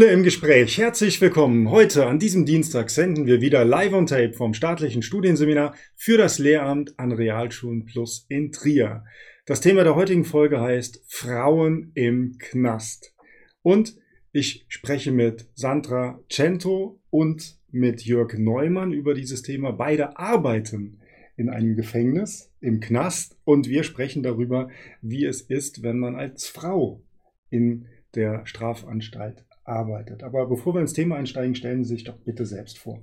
Schule im Gespräch. Herzlich willkommen. Heute an diesem Dienstag senden wir wieder live on tape vom staatlichen Studienseminar für das Lehramt an Realschulen Plus in Trier. Das Thema der heutigen Folge heißt Frauen im Knast. Und ich spreche mit Sandra Cento und mit Jörg Neumann über dieses Thema. Beide arbeiten in einem Gefängnis, im Knast und wir sprechen darüber, wie es ist, wenn man als Frau in der Strafanstalt arbeitet. Aber bevor wir ins Thema einsteigen, stellen Sie sich doch bitte selbst vor.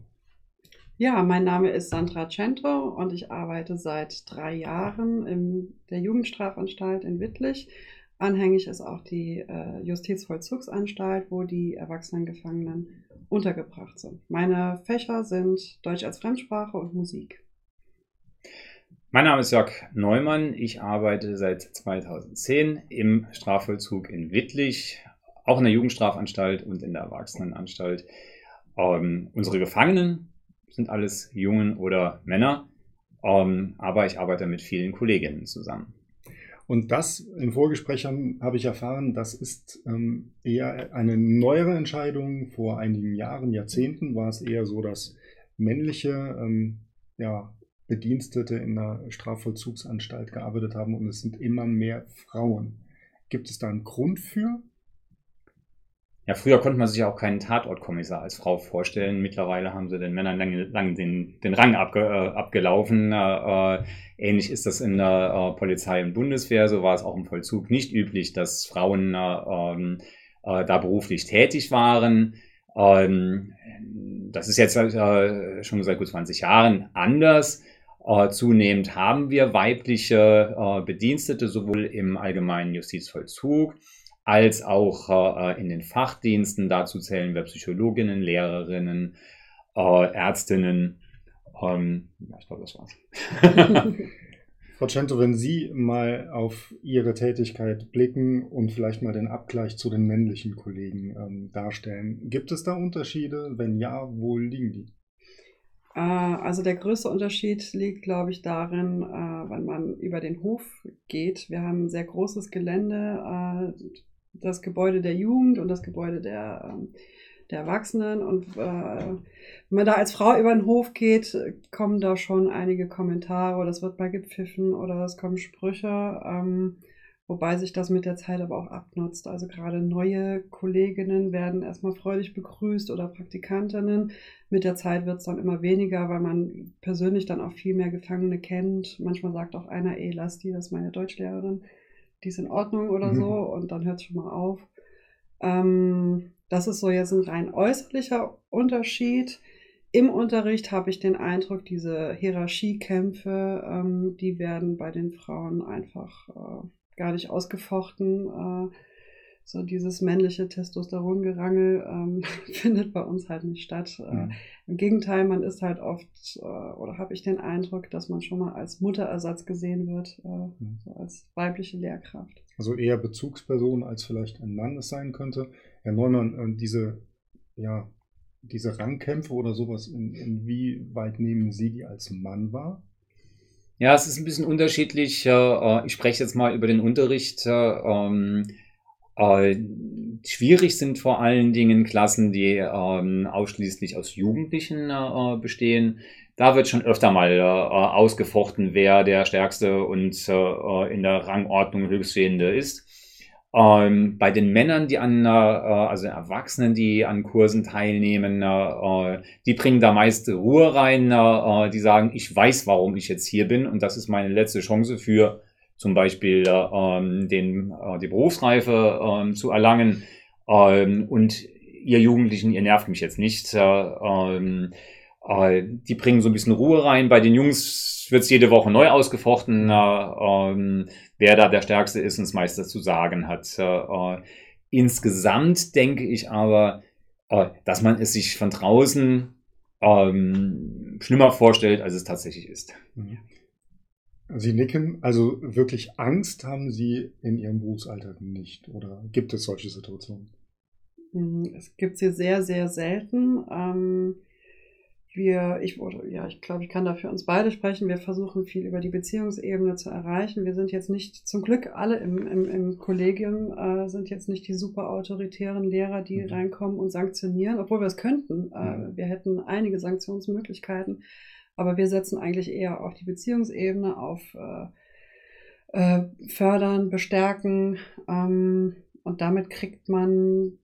Ja, mein Name ist Sandra Cento und ich arbeite seit drei Jahren in der Jugendstrafanstalt in Wittlich. Anhängig ist auch die äh, Justizvollzugsanstalt, wo die Erwachsenengefangenen untergebracht sind. Meine Fächer sind Deutsch als Fremdsprache und Musik. Mein Name ist Jörg Neumann. Ich arbeite seit 2010 im Strafvollzug in Wittlich, auch in der Jugendstrafanstalt und in der Erwachsenenanstalt. Ähm, unsere Gefangenen sind alles Jungen oder Männer, ähm, aber ich arbeite mit vielen Kolleginnen zusammen. Und das in Vorgesprächen habe ich erfahren, das ist ähm, eher eine neuere Entscheidung. Vor einigen Jahren, Jahrzehnten war es eher so, dass männliche ähm, ja, Bedienstete in der Strafvollzugsanstalt gearbeitet haben und es sind immer mehr Frauen. Gibt es da einen Grund für? Ja, früher konnte man sich auch keinen Tatortkommissar als Frau vorstellen. Mittlerweile haben sie den Männern lang, lang den, den Rang abge, äh, abgelaufen. Äh, ähnlich ist das in der äh, Polizei und Bundeswehr. So war es auch im Vollzug nicht üblich, dass Frauen äh, ähm, äh, da beruflich tätig waren. Ähm, das ist jetzt äh, schon seit gut 20 Jahren anders. Äh, zunehmend haben wir weibliche äh, Bedienstete, sowohl im allgemeinen Justizvollzug als auch äh, in den Fachdiensten. Dazu zählen wir Psychologinnen, Lehrerinnen, äh, Ärztinnen. Ähm, ja, ich glaube, das war's. Frau Cento, wenn Sie mal auf Ihre Tätigkeit blicken und vielleicht mal den Abgleich zu den männlichen Kollegen ähm, darstellen, gibt es da Unterschiede? Wenn ja, wo liegen die? Äh, also der größte Unterschied liegt, glaube ich, darin, wenn man über den Hof geht. Wir haben ein sehr großes Gelände, das Gebäude der Jugend und das Gebäude der, ähm, der Erwachsenen. Und äh, wenn man da als Frau über den Hof geht, kommen da schon einige Kommentare oder es wird mal gepfiffen oder es kommen Sprüche. Ähm, wobei sich das mit der Zeit aber auch abnutzt. Also gerade neue Kolleginnen werden erstmal freudig begrüßt oder Praktikantinnen. Mit der Zeit wird es dann immer weniger, weil man persönlich dann auch viel mehr Gefangene kennt. Manchmal sagt auch einer, ey, lass die, das ist meine Deutschlehrerin die ist in Ordnung oder mhm. so und dann hört es schon mal auf. Ähm, das ist so jetzt ein rein äußerlicher Unterschied. Im Unterricht habe ich den Eindruck, diese Hierarchiekämpfe, ähm, die werden bei den Frauen einfach äh, gar nicht ausgefochten. Äh, so dieses männliche Testosterongerangel ähm, findet bei uns halt nicht statt. Äh, mhm. Im Gegenteil, man ist halt oft, äh, oder habe ich den Eindruck, dass man schon mal als Mutterersatz gesehen wird, äh, mhm. so als weibliche Lehrkraft. Also eher Bezugsperson, als vielleicht ein Mann es sein könnte. Herr Neumann, äh, diese, ja, diese Rangkämpfe oder sowas, in, inwieweit nehmen Sie die als Mann wahr? Ja, es ist ein bisschen unterschiedlich. Äh, ich spreche jetzt mal über den Unterricht. Ähm, äh, schwierig sind vor allen Dingen Klassen, die ähm, ausschließlich aus Jugendlichen äh, bestehen. Da wird schon öfter mal äh, ausgefochten, wer der Stärkste und äh, in der Rangordnung Höchststehende ist. Ähm, bei den Männern, die an, äh, also Erwachsenen, die an Kursen teilnehmen, äh, die bringen da meist Ruhe rein. Äh, die sagen, ich weiß, warum ich jetzt hier bin und das ist meine letzte Chance für zum Beispiel ähm, den, äh, die Berufsreife ähm, zu erlangen. Ähm, und ihr Jugendlichen, ihr nervt mich jetzt nicht. Äh, ähm, äh, die bringen so ein bisschen Ruhe rein. Bei den Jungs wird es jede Woche neu ausgefochten, äh, ähm, wer da der Stärkste ist und das meiste zu sagen hat. Äh, äh, insgesamt denke ich aber, äh, dass man es sich von draußen ähm, schlimmer vorstellt, als es tatsächlich ist. Mhm. Sie nicken, also wirklich Angst haben Sie in Ihrem Berufsalltag nicht oder gibt es solche Situationen? Mhm, es gibt sie sehr, sehr selten. Ähm, wir, ich ja, ich glaube, ich kann da für uns beide sprechen. Wir versuchen viel über die Beziehungsebene zu erreichen. Wir sind jetzt nicht, zum Glück alle im, im, im Kollegium, äh, sind jetzt nicht die super autoritären Lehrer, die mhm. reinkommen und sanktionieren, obwohl wir es könnten. Äh, mhm. wir hätten einige Sanktionsmöglichkeiten, aber wir setzen eigentlich eher auf die Beziehungsebene, auf äh, äh fördern, bestärken. Ähm, und damit kriegt man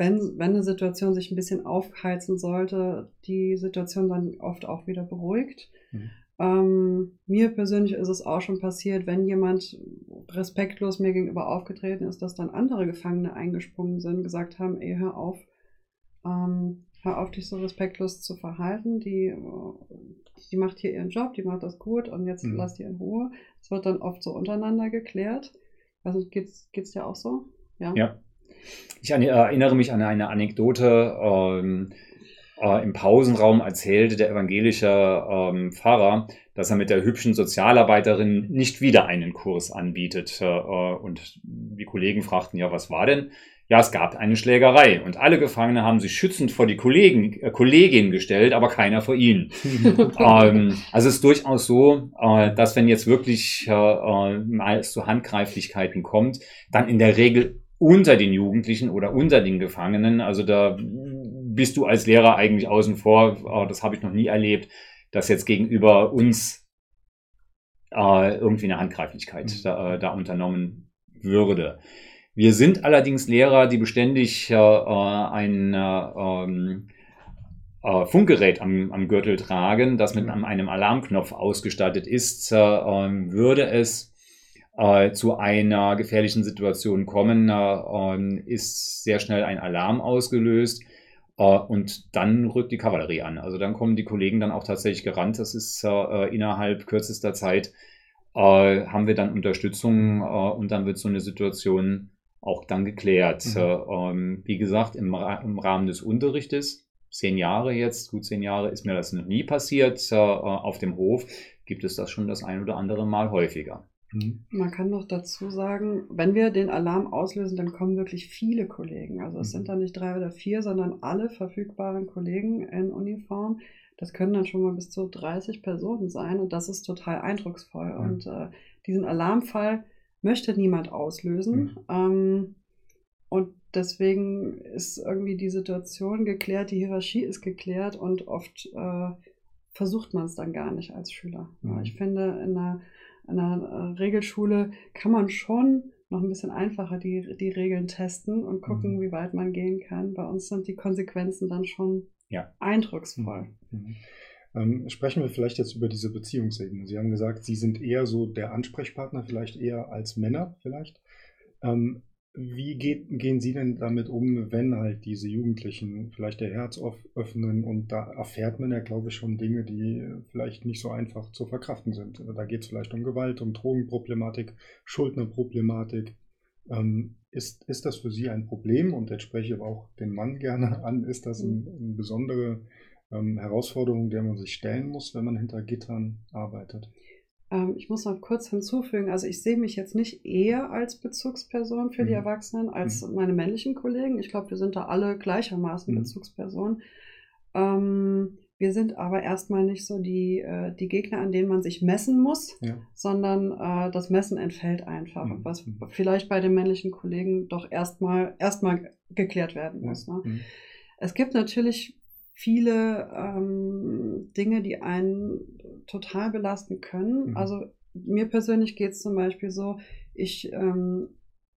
wenn, wenn eine Situation sich ein bisschen aufheizen sollte, die Situation dann oft auch wieder beruhigt. Mhm. Ähm, mir persönlich ist es auch schon passiert, wenn jemand respektlos mir gegenüber aufgetreten ist, dass dann andere Gefangene eingesprungen sind, gesagt haben, ey, hör auf, ähm, hör auf, dich so respektlos zu verhalten, die, die macht hier ihren Job, die macht das gut und jetzt mhm. lass die in Ruhe. Es wird dann oft so untereinander geklärt. Also geht's, geht's dir auch so? Ja. ja. Ich erinnere mich an eine Anekdote. Ähm, äh, Im Pausenraum erzählte der evangelische ähm, Pfarrer, dass er mit der hübschen Sozialarbeiterin nicht wieder einen Kurs anbietet. Äh, und die Kollegen fragten, ja, was war denn? Ja, es gab eine Schlägerei und alle Gefangene haben sich schützend vor die Kollegen, äh, Kollegin gestellt, aber keiner vor ihnen. ähm, also es ist durchaus so, äh, dass wenn jetzt wirklich äh, äh mal es zu Handgreiflichkeiten kommt, dann in der Regel unter den Jugendlichen oder unter den Gefangenen. Also da bist du als Lehrer eigentlich außen vor. Das habe ich noch nie erlebt, dass jetzt gegenüber uns äh, irgendwie eine Handgreiflichkeit mhm. da, äh, da, unternommen würde. Wir sind allerdings Lehrer, die beständig äh, ein ähm, äh, Funkgerät am, am, Gürtel tragen, das mit einem Alarmknopf ausgestattet ist. Äh, ähm, würde es äh, zu einer gefährlichen Situation kommen, äh, ist sehr schnell ein Alarm ausgelöst. Äh, und dann rückt die Kavallerie an. Also dann kommen die Kollegen dann auch tatsächlich gerannt. Das ist äh, innerhalb kürzester Zeit äh, haben wir dann Unterstützung äh, und dann wird so eine Situation auch dann geklärt. Mhm. Ähm, wie gesagt, im, im, Rahmen des Unterrichtes, zehn Jahre jetzt, gut zehn Jahre, ist mir das noch nie passiert. auf dem Hof gibt es das schon das ein oder andere Mal häufiger. Mhm. Man kann noch dazu sagen, wenn wir den Alarm auslösen, dann kommen wirklich viele Kollegen. Also es mhm. sind dann nicht drei oder vier, sondern alle verfügbaren Kollegen in Uniform. Das können dann schon mal bis zu 30 Personen sein und das ist total eindrucksvoll. Mhm. Und äh, diesen Alarmfall möchte niemand auslösen. Mhm. Ähm, und deswegen ist irgendwie die Situation geklärt, die Hierarchie ist geklärt und oft äh, versucht man es dann gar nicht als Schüler. Mhm. Ich finde, in einer in einer äh, Regelschule kann man schon noch ein bisschen einfacher die, die Regeln testen und gucken, mhm. wie weit man gehen kann. Bei uns sind die Konsequenzen dann schon ja. eindrucksvoll. Mhm. mhm. Ähm, sprechen wir vielleicht jetzt über diese Beziehungsebene. Sie haben gesagt, Sie sind eher so der Ansprechpartner, vielleicht eher als Männer vielleicht. Ähm, wie geht, gehen Sie denn damit um, wenn halt diese Jugendlichen vielleicht ihr Herz öffnen und da erfährt man ja, glaube ich, schon Dinge, die vielleicht nicht so einfach zu verkraften sind. Da geht es vielleicht um Gewalt, um Drogenproblematik, Schuldnerproblematik. Ähm, ist, ist das für Sie ein Problem? Und jetzt spreche ich aber auch den Mann gerne an. Ist das ein, eine besondere ähm, Herausforderung, der man sich stellen muss, wenn man hinter Gittern arbeitet? Ähm, ich muss noch kurz hinzufügen, also ich sehe mich jetzt nicht eher als Bezugsperson für mhm. die Erwachsenen als mhm. meine männlichen Kollegen. Ich glaube, wir sind da alle gleichermaßen mhm. Bezugspersonen. Ähm, wir sind aber erstmal nicht so die, äh, die Gegner, an denen man sich messen muss, ja. sondern äh, das Messen entfällt einfach, mhm. was mhm. vielleicht bei den männlichen Kollegen doch erstmal erstmal geklärt werden muss. Ne? Mhm. Es gibt natürlich viele ähm, Dinge, die einen total belasten können. Mhm. Also mir persönlich geht es zum Beispiel so, ich, ähm,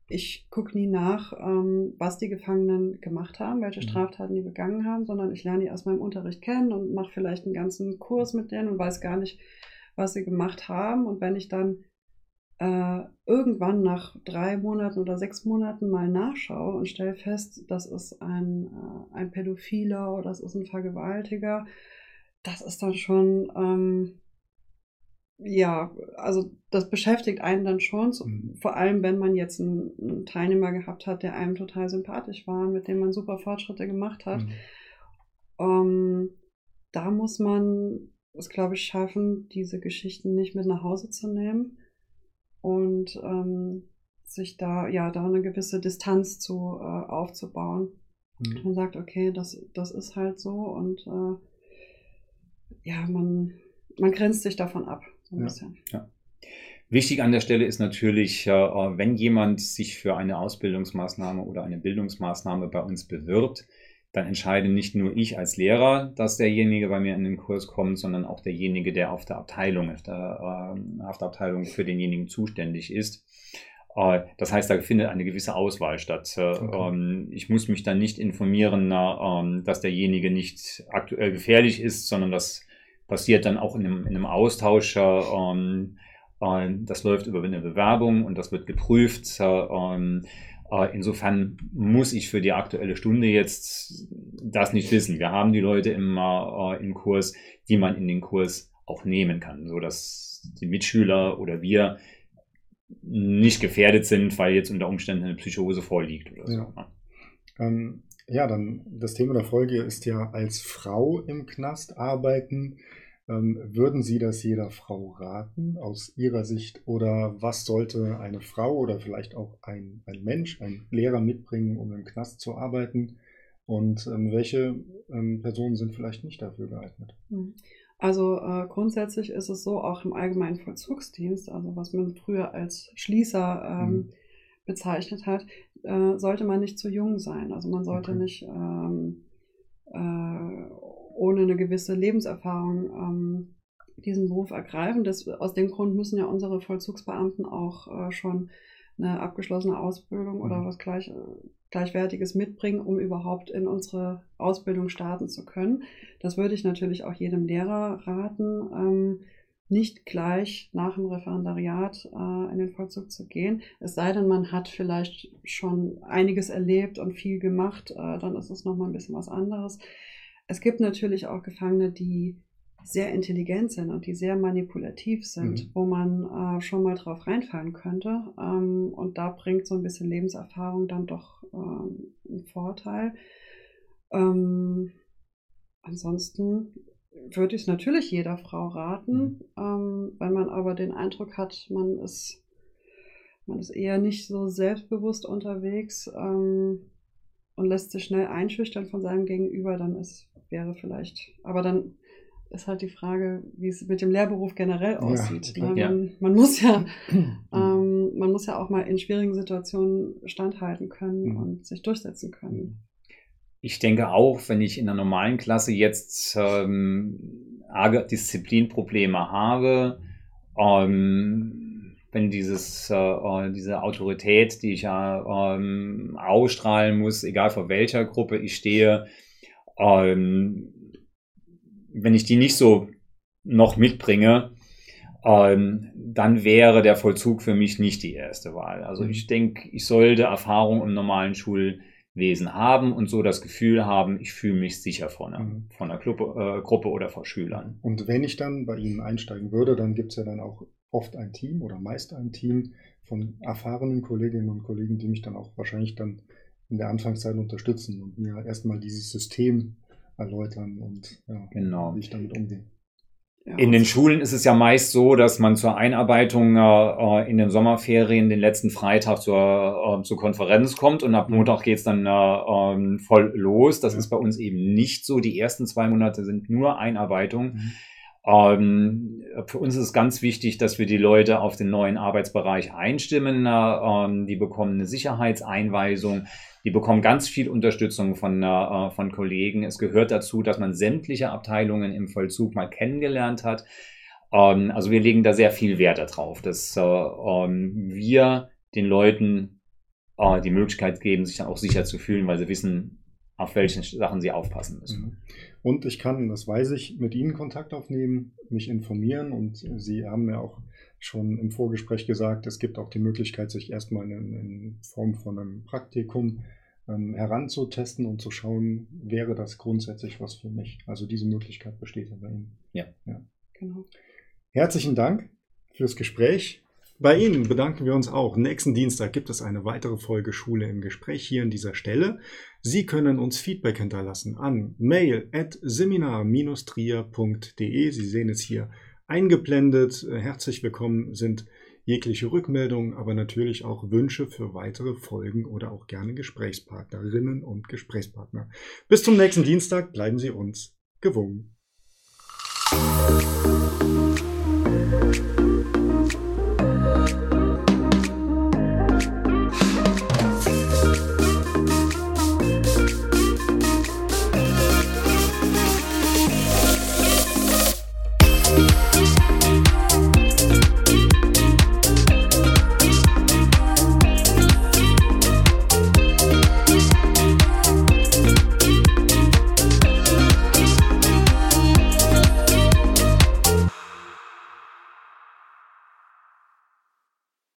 ich gucke nie nach, ähm, was die Gefangenen gemacht haben, welche mhm. Straftaten die begangen haben, sondern ich lerne die aus meinem Unterricht kennen und mache vielleicht einen ganzen Kurs mit denen und weiß gar nicht, was sie gemacht haben. Und wenn ich dann äh, irgendwann nach drei Monaten oder sechs Monaten mal nachschaue und stelle fest, das ist ein, äh, ein Pädophiler oder das ist ein Vergewaltiger, das ist dann schon, ähm, ja, also das beschäftigt einen dann schon, so, mhm. vor allem wenn man jetzt einen, einen, Teilnehmer gehabt hat, der einem total sympathisch war, mit dem man super Fortschritte gemacht hat. Mhm. Ähm, da muss man es, glaube ich, schaffen, diese Geschichten nicht mit nach Hause zu nehmen und ähm, sich da, ja, da eine gewisse Distanz zu äh, aufzubauen. Mhm. Man sagt, okay, das, das ist halt so und äh, ja, man, man grenzt sich davon ab. So Ja. bisschen. Wichtig an der Stelle ist natürlich, äh, wenn jemand sich für eine Ausbildungsmaßnahme oder eine Bildungsmaßnahme bei uns bewirbt, dann entscheide nicht nur ich als Lehrer, dass derjenige bei mir in den Kurs kommt, sondern auch derjenige, der auf der Abteilung, auf der, äh, auf der Abteilung für denjenigen zuständig ist. Äh, Das heißt, da findet eine gewisse Auswahl statt. Äh, Okay. ähm, Ich muss mich dann nicht informieren, na, ähm, dass derjenige nicht aktuell gefährlich ist, sondern das passiert dann auch in einem, in einem Austausch. äh, ähm, äh, Das läuft über eine Bewerbung und das wird geprüft. Äh, Insofern muss ich für die aktuelle Stunde jetzt das nicht wissen. Wir haben die Leute im, äh, im Kurs, die man in den Kurs auch nehmen kann, sodass die Mitschüler oder wir nicht gefährdet sind, weil jetzt unter Umständen eine Psychose vorliegt oder so. Ja. Ähm, ja, dann das Thema der Folge ist ja als Frau im Knast arbeiten. Ähm, würden Sie das jeder Frau raten aus Ihrer Sicht? Oder was sollte eine Frau oder vielleicht auch ein, ein Mensch, ein Lehrer mitbringen, um im Knast zu arbeiten? Und ähm, welche ähm, Personen sind vielleicht nicht dafür geeignet? Mhm. Also äh, grundsätzlich ist es so, auch im allgemeinen Vollzugsdienst, also was man früher als Schließer ähm, Mhm. bezeichnet hat, äh, sollte man nicht zu jung sein. Also man sollte Okay. nicht ähm, äh, ohne eine gewisse Lebenserfahrung ähm, diesen Beruf ergreifen. Das, aus dem Grund müssen ja unsere Vollzugsbeamten auch äh, schon eine abgeschlossene Ausbildung oder Mhm. was gleich, äh, Gleichwertiges mitbringen, um überhaupt in unsere Ausbildung starten zu können. Das würde ich natürlich auch jedem Lehrer raten, ähm, nicht gleich nach dem Referendariat äh, in den Vollzug zu gehen. Es sei denn, man hat vielleicht schon einiges erlebt und viel gemacht, äh, dann ist es nochmal ein bisschen was anderes. Es gibt natürlich auch Gefangene, die sehr intelligent sind und die sehr manipulativ sind, Mhm. wo man äh, schon mal drauf reinfallen könnte. Ähm, und da bringt so ein bisschen Lebenserfahrung dann doch ähm, einen Vorteil. Ähm, ansonsten würde ich es natürlich jeder Frau raten, ähm, wenn man aber den Eindruck hat, man ist, man ist eher nicht so selbstbewusst unterwegs ähm, und lässt sich schnell einschüchtern von seinem Gegenüber, dann ist, wäre vielleicht, aber dann ist halt die Frage, wie es mit dem Lehrberuf generell aussieht. ne? Ja. man, man muss ja ähm, man muss ja auch mal in schwierigen Situationen standhalten können Mhm. und sich durchsetzen können. Ich denke auch, wenn ich in der normalen Klasse jetzt ähm, arge Disziplinprobleme habe, ähm, wenn dieses, äh, äh, diese Autorität, die ich ja ähm, ausstrahlen muss, egal vor welcher Gruppe ich stehe, ähm, wenn ich die nicht so noch mitbringe, ähm, dann wäre der Vollzug für mich nicht die erste Wahl. Also Mhm. ich denke, ich sollte Erfahrung im normalen Schulwesen haben und so das Gefühl haben, ich fühle mich sicher vor einer, Mhm. vor einer Gruppe, äh, Gruppe oder vor Schülern. Und wenn ich dann bei Ihnen einsteigen würde, dann gibt es ja dann auch oft ein Team oder meist ein Team von erfahrenen Kolleginnen und Kollegen, die mich dann auch wahrscheinlich dann in der Anfangszeit unterstützen und mir erstmal dieses System erläutern und ja, Genau. wie ich damit umgehe. Ja, In den Schulen ist es ja meist so, dass man zur Einarbeitung äh, in den Sommerferien den letzten Freitag zur, äh, zur Konferenz kommt und ab Montag geht's dann äh, ähm, voll los. Das Ja. ist bei uns eben nicht so. Die ersten zwei Monate sind nur Einarbeitung. Mhm. Ähm, für uns ist ganz wichtig, dass wir die Leute auf den neuen Arbeitsbereich einstimmen. Äh, ähm, die bekommen eine Sicherheitseinweisung. Die bekommen ganz viel Unterstützung von, äh, von Kollegen. Es gehört dazu, dass man sämtliche Abteilungen im Vollzug mal kennengelernt hat. Ähm, also wir legen da sehr viel Wert darauf, dass äh, ähm, wir den Leuten äh, die Möglichkeit geben, sich dann auch sicher zu fühlen, weil sie wissen, auf welche Sachen sie aufpassen müssen. Mhm. Und ich kann, das weiß ich, mit Ihnen Kontakt aufnehmen, mich informieren und Sie haben mir auch schon im Vorgespräch gesagt, es gibt auch die Möglichkeit, sich erstmal in, in Form von einem Praktikum ähm, heranzutesten und zu schauen, wäre das grundsätzlich was für mich. Also diese Möglichkeit besteht ja bei Ihnen. genau. Herzlichen Dank fürs Gespräch. Bei Ihnen bedanken wir uns auch. Nächsten Dienstag gibt es eine weitere Folge Schule im Gespräch hier an dieser Stelle. Sie können uns Feedback hinterlassen an mail at seminar-trier.de. Sie sehen es hier eingeblendet. Herzlich willkommen sind jegliche Rückmeldungen, aber natürlich auch Wünsche für weitere Folgen oder auch gerne Gesprächspartnerinnen und Gesprächspartner. Bis zum nächsten Dienstag bleiben Sie uns gewogen.